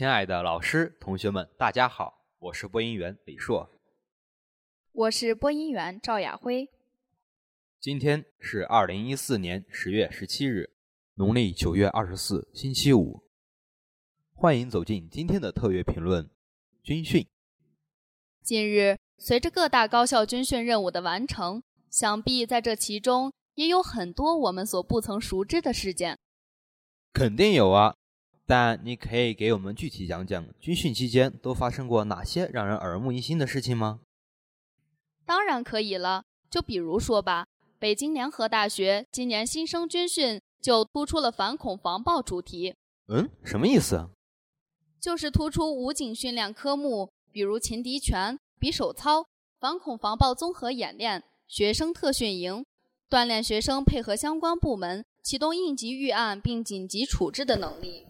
亲爱的老师、同学们，大家好，我是播音员李硕。我是播音员赵亚辉。今天是二零一四年十月十七日，农历九月二十四，星期五。欢迎走进今天的特约评论——军训。近日，随着各大高校军训任务的完成，想必在这其中也有很多我们所不曾熟知的事件。肯定有啊，但你可以给我们具体讲讲军训期间都发生过哪些让人耳目一新的事情吗？当然可以了，就比如说吧，北京联合大学今年新生军训就突出了反恐防暴主题。嗯，什么意思？就是突出武警训练科目，比如擒敌拳、匕首操、反恐防暴综合演练、学生特训营，锻炼学生配合相关部门启动应急预案并紧急处置的能力。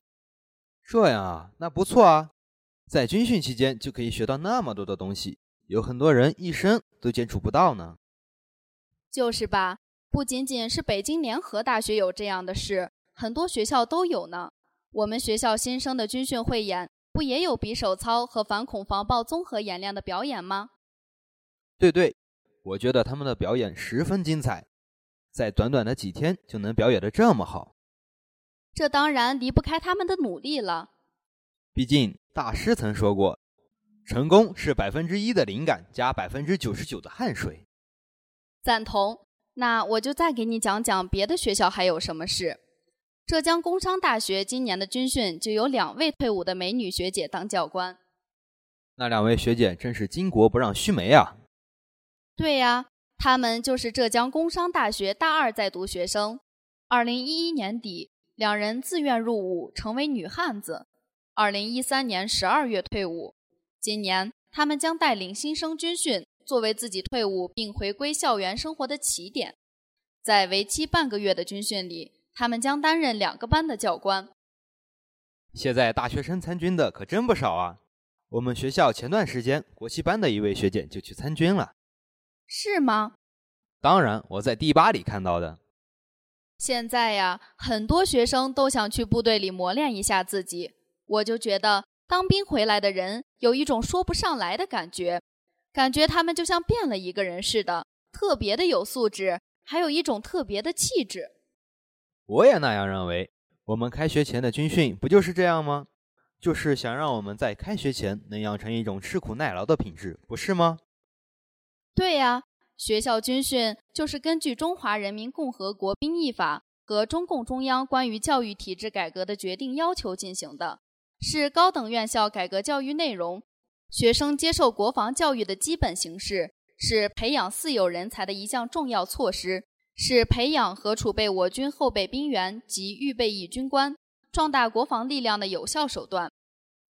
这样啊，那不错啊，在军训期间就可以学到那么多的东西。有很多人一生都接触不到呢，就是吧？不仅仅是北京联合大学有这样的事，很多学校都有呢。我们学校新生的军训汇演，不也有比手操和反恐防暴综合演练的表演吗？对对，我觉得他们的表演十分精彩，在短短的几天就能表演的这么好，这当然离不开他们的努力了。毕竟大师曾说过。成功是百分之一的灵感加百分之九十九的汗水。赞同。那我就再给你讲讲别的学校还有什么事。浙江工商大学今年的军训就有两位退伍的美女学姐当教官。那两位学姐真是巾帼不让须眉啊！对呀，她们就是浙江工商大学大二在读学生。二零一一年底，两人自愿入伍，成为女汉子。二零一三年十二月退伍。今年，他们将带领新生军训，作为自己退伍并回归校园生活的起点。在为期半个月的军训里，他们将担任两个班的教官。现在大学生参军的可真不少啊！我们学校前段时间国旗班的一位学姐就去参军了。是吗？当然，我在第八里看到的。现在呀，很多学生都想去部队里磨练一下自己，我就觉得。当兵回来的人有一种说不上来的感觉，感觉他们就像变了一个人似的，特别的有素质，还有一种特别的气质。我也那样认为。我们开学前的军训不就是这样吗？就是想让我们在开学前能养成一种吃苦耐劳的品质，不是吗？对呀，学校军训就是根据《中华人民共和国兵役法》和中共中央关于教育体制改革的决定要求进行的。是高等院校改革教育内容，学生接受国防教育的基本形式，是培养四有人才的一项重要措施，是培养和储备我军后备兵员及预备役军官，壮大国防力量的有效手段。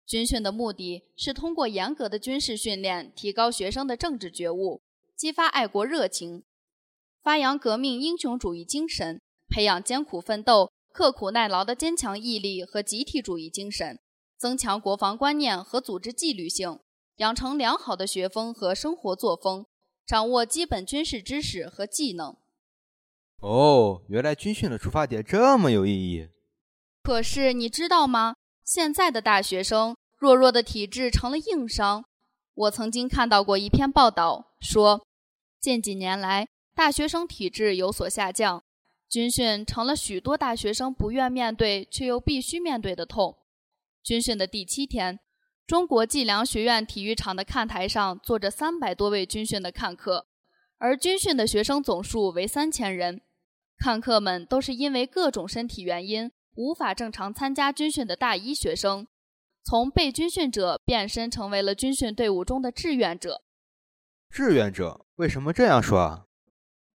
军训的目的是通过严格的军事训练，提高学生的政治觉悟，激发爱国热情，发扬革命英雄主义精神，培养艰苦奋斗、刻苦耐劳的坚强毅力和集体主义精神。增强国防观念和组织纪律性，养成良好的学风和生活作风，掌握基本军事知识和技能。哦，原来军训的出发点这么有意义。可是你知道吗？现在的大学生弱弱的体质成了硬伤。我曾经看到过一篇报道，说近几年来大学生体质有所下降，军训成了许多大学生不愿面对却又必须面对的痛。军训的第七天，中国计量学院体育场的看台上坐着三百多位军训的看客，而军训的学生总数为三千人。看客们都是因为各种身体原因无法正常参加军训的大一学生，从被军训者变身成为了军训队伍中的志愿者。志愿者为什么这样说啊？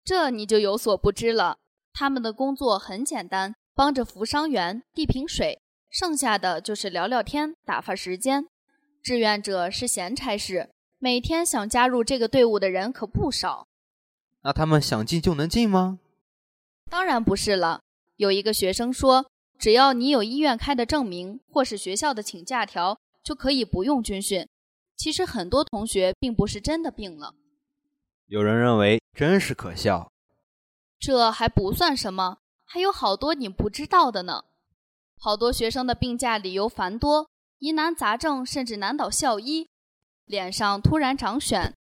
这你就有所不知了。他们的工作很简单，帮着扶伤员、递瓶水。剩下的就是聊聊天、打发时间。志愿者是闲差事，每天想加入这个队伍的人可不少。那他们想进就能进吗？当然不是了。有一个学生说，只要你有医院开的证明或是学校的请假条，就可以不用军训。其实很多同学并不是真的病了。有人认为真是可笑。这还不算什么，还有好多你不知道的呢。好多学生的病假理由繁多，疑难杂症甚至难倒校医，脸上突然长癣，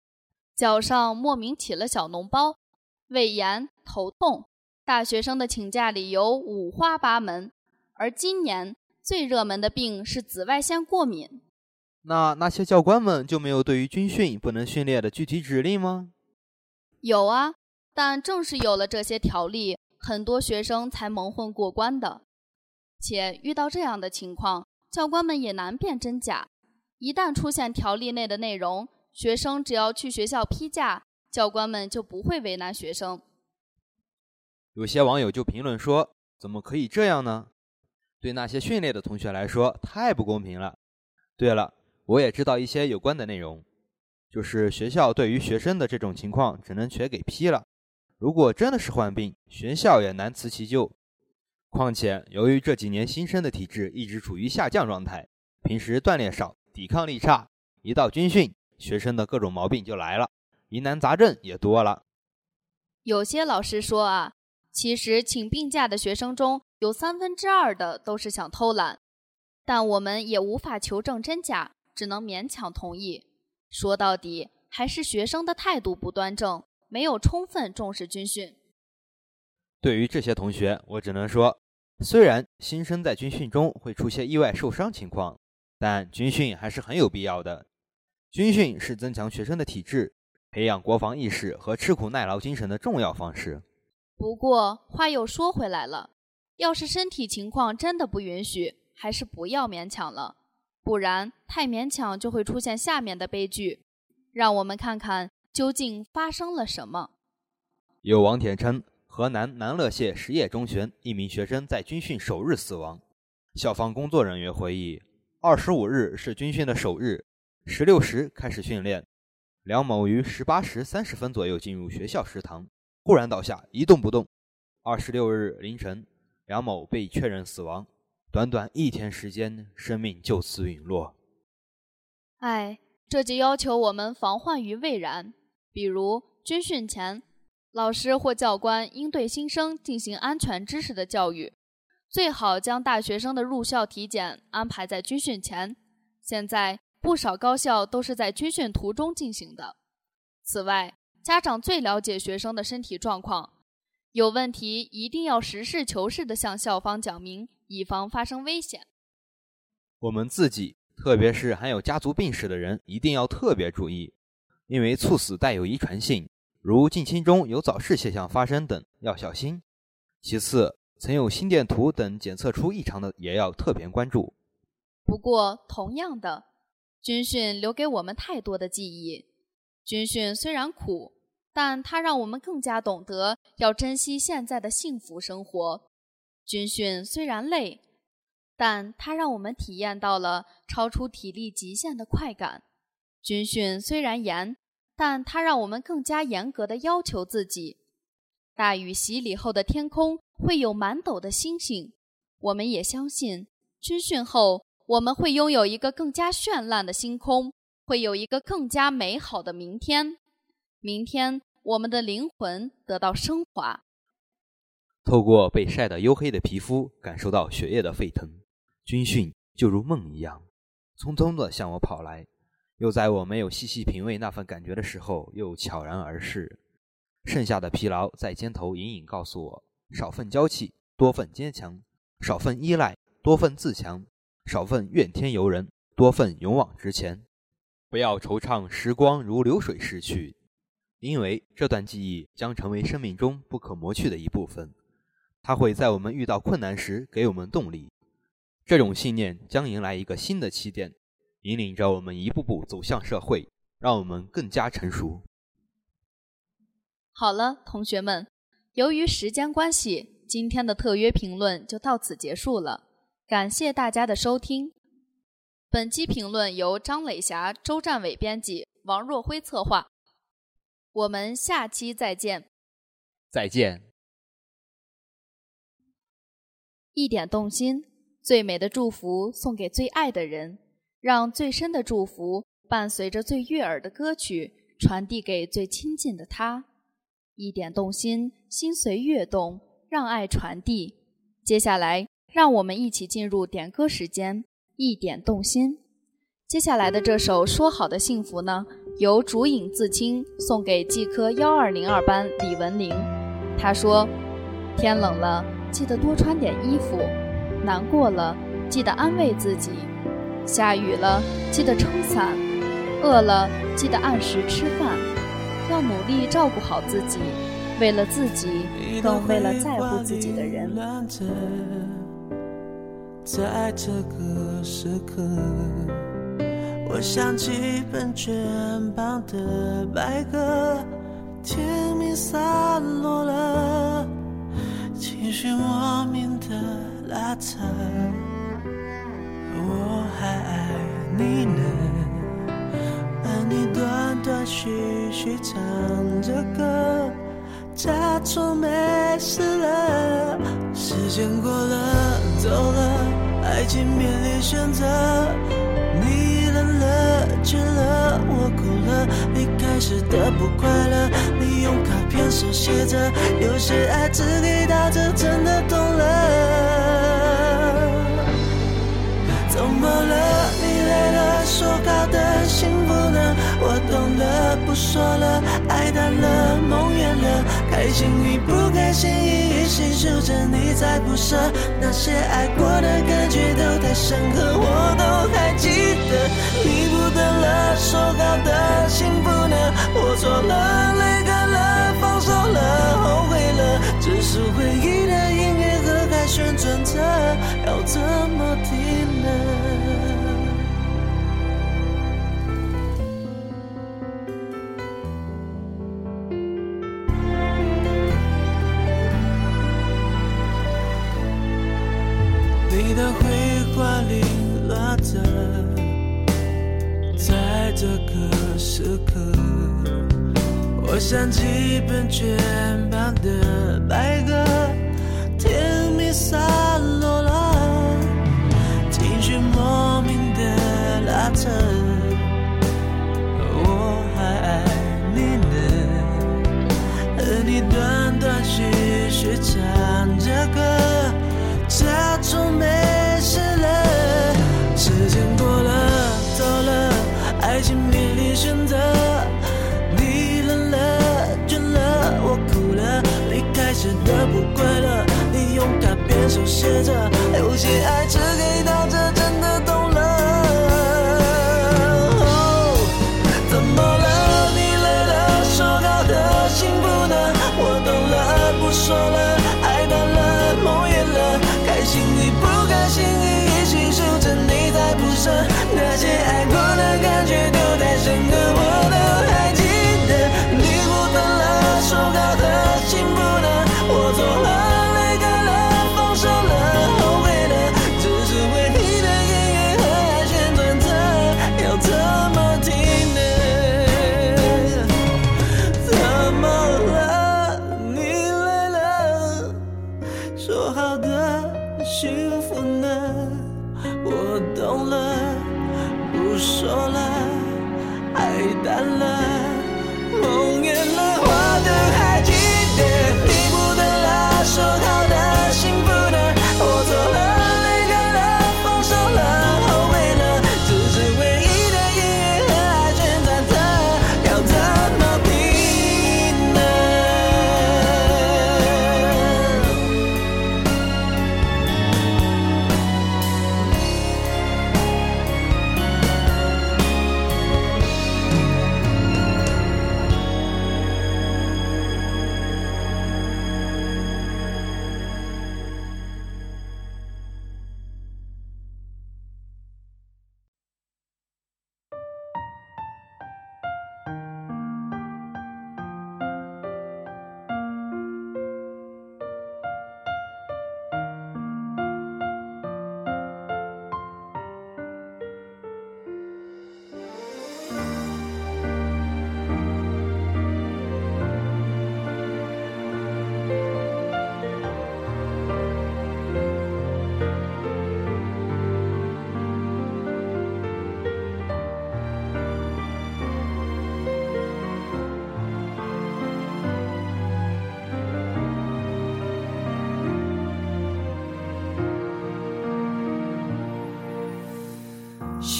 脚上莫名起了小脓包，胃炎、头痛。大学生的请假理由五花八门，而今年最热门的病是紫外线过敏。那那些教官们就没有对于军训不能训练的具体指令吗？有啊，但正是有了这些条例，很多学生才蒙混过关的。且遇到这样的情况，教官们也难辨真假。一旦出现条例内的内容，学生只要去学校批假，教官们就不会为难学生。有些网友就评论说：“怎么可以这样呢？对那些训练的同学来说，太不公平了。”对了，我也知道一些有关的内容，就是学校对于学生的这种情况，只能全给批了。如果真的是患病，学校也难辞其咎。况且，由于这几年新生的体质一直处于下降状态，平时锻炼少，抵抗力差，一到军训，学生的各种毛病就来了，疑难杂症也多了。有些老师说啊。其实，请病假的学生中有三分之二的都是想偷懒，但我们也无法求证真假，只能勉强同意。说到底，还是学生的态度不端正，没有充分重视军训。对于这些同学，我只能说，虽然新生在军训中会出现意外受伤情况，但军训还是很有必要的。军训是增强学生的体质、培养国防意识和吃苦耐劳精神的重要方式。不过话又说回来了，要是身体情况真的不允许，还是不要勉强了，不然太勉强就会出现下面的悲剧。让我们看看究竟发生了什么。有网帖称，河南南乐县实业中学一名学生在军训首日死亡。校方工作人员回忆，二十五日是军训的首日，十六时开始训练，梁某于十八时三十分左右进入学校食堂。忽然倒下，一动不动。二十六日凌晨，梁某被确认死亡。短短一天时间，生命就此陨落。唉，这就要求我们防患于未然。比如军训前，老师或教官应对新生进行安全知识的教育，最好将大学生的入校体检安排在军训前。现在不少高校都是在军训途中进行的。此外，家长最了解学生的身体状况，有问题一定要实事求是地向校方讲明，以防发生危险。我们自己，特别是含有家族病史的人，一定要特别注意，因为猝死带有遗传性，如近亲中有早逝现象发生等，要小心。其次，曾有心电图等检测出异常的，也要特别关注。不过，同样的，军训留给我们太多的记忆。军训虽然苦，但它让我们更加懂得要珍惜现在的幸福生活。军训虽然累，但它让我们体验到了超出体力极限的快感。军训虽然严，但它让我们更加严格的要求自己。大雨洗礼后的天空会有满斗的星星，我们也相信，军训后我们会拥有一个更加绚烂的星空。会有一个更加美好的明天。明天，我们的灵魂得到升华。透过被晒得黝黑的皮肤，感受到血液的沸腾。军训就如梦一样，匆匆地向我跑来，又在我没有细细品味那份感觉的时候，又悄然而逝。剩下的疲劳在肩头隐隐告诉我：少份娇气，多份坚强；少份依赖，多份自强；少份怨天尤人，多份勇往直前。不要惆怅，时光如流水逝去，因为这段记忆将成为生命中不可磨去的一部分。它会在我们遇到困难时给我们动力，这种信念将迎来一个新的起点，引领着我们一步步走向社会，让我们更加成熟。好了，同学们，由于时间关系，今天的特约评论就到此结束了。感谢大家的收听。本期评论由张磊霞、周占伟编辑，王若辉策划。我们下期再见。再见。一点动心，最美的祝福送给最爱的人，让最深的祝福伴随着最悦耳的歌曲传递给最亲近的他。一点动心，心随悦动，让爱传递。接下来，让我们一起进入点歌时间。一点动心。接下来的这首《说好的幸福》呢，由竹影自清送给技科幺二零二班李文玲。他说：“天冷了，记得多穿点衣服；难过了，记得安慰自己；下雨了，记得撑伞；饿了，记得按时吃饭。要努力照顾好自己，为了自己，更为了在乎自己的人。”在这个时刻。我想起本卷旁的白鸽，天明散落了，情绪莫名的拉扯。我还爱你呢，而你断断续续唱着歌，假装没事了。时间过了，走了，爱情面临选择。你冷了倦了，我哭了，离开时的不快乐。用卡片手写着，有些爱只给到这，真的懂了。怎么了？你累了，说好的幸福呢？我懂了，不说了，爱淡了，梦远了，开心与不开心一一细数着，你在不舍。那些爱过的感觉都太深刻，我都还记得。你不等了，说好的幸福呢？我错了，泪干了，手了，后悔了，只是回忆的音乐盒还旋转着，要怎么停呢？你的绘画里落着，在这个时刻，我想起本卷旁的白鸽，甜蜜散落了，情绪莫名的拉扯，我还爱你呢，和你断断续续唱着歌。假装没事了，时间过了，走了，爱情面临选择。的不快乐。你用卡片手写着，有些爱只给到这，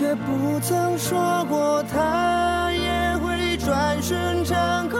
却不曾说过他也会转瞬成空。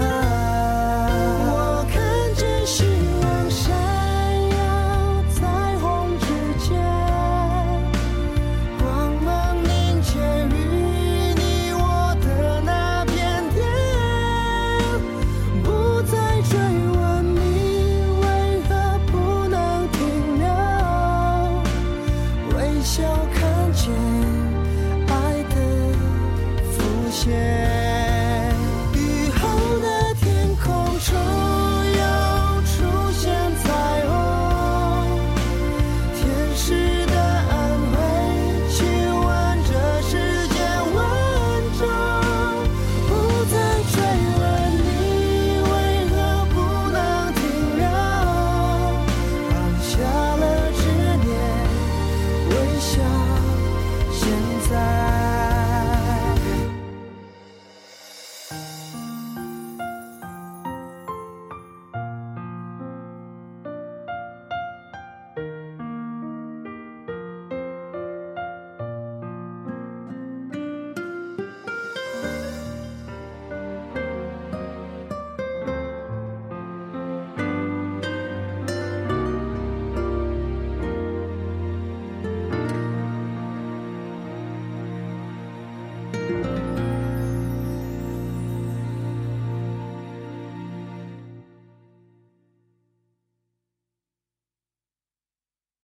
些。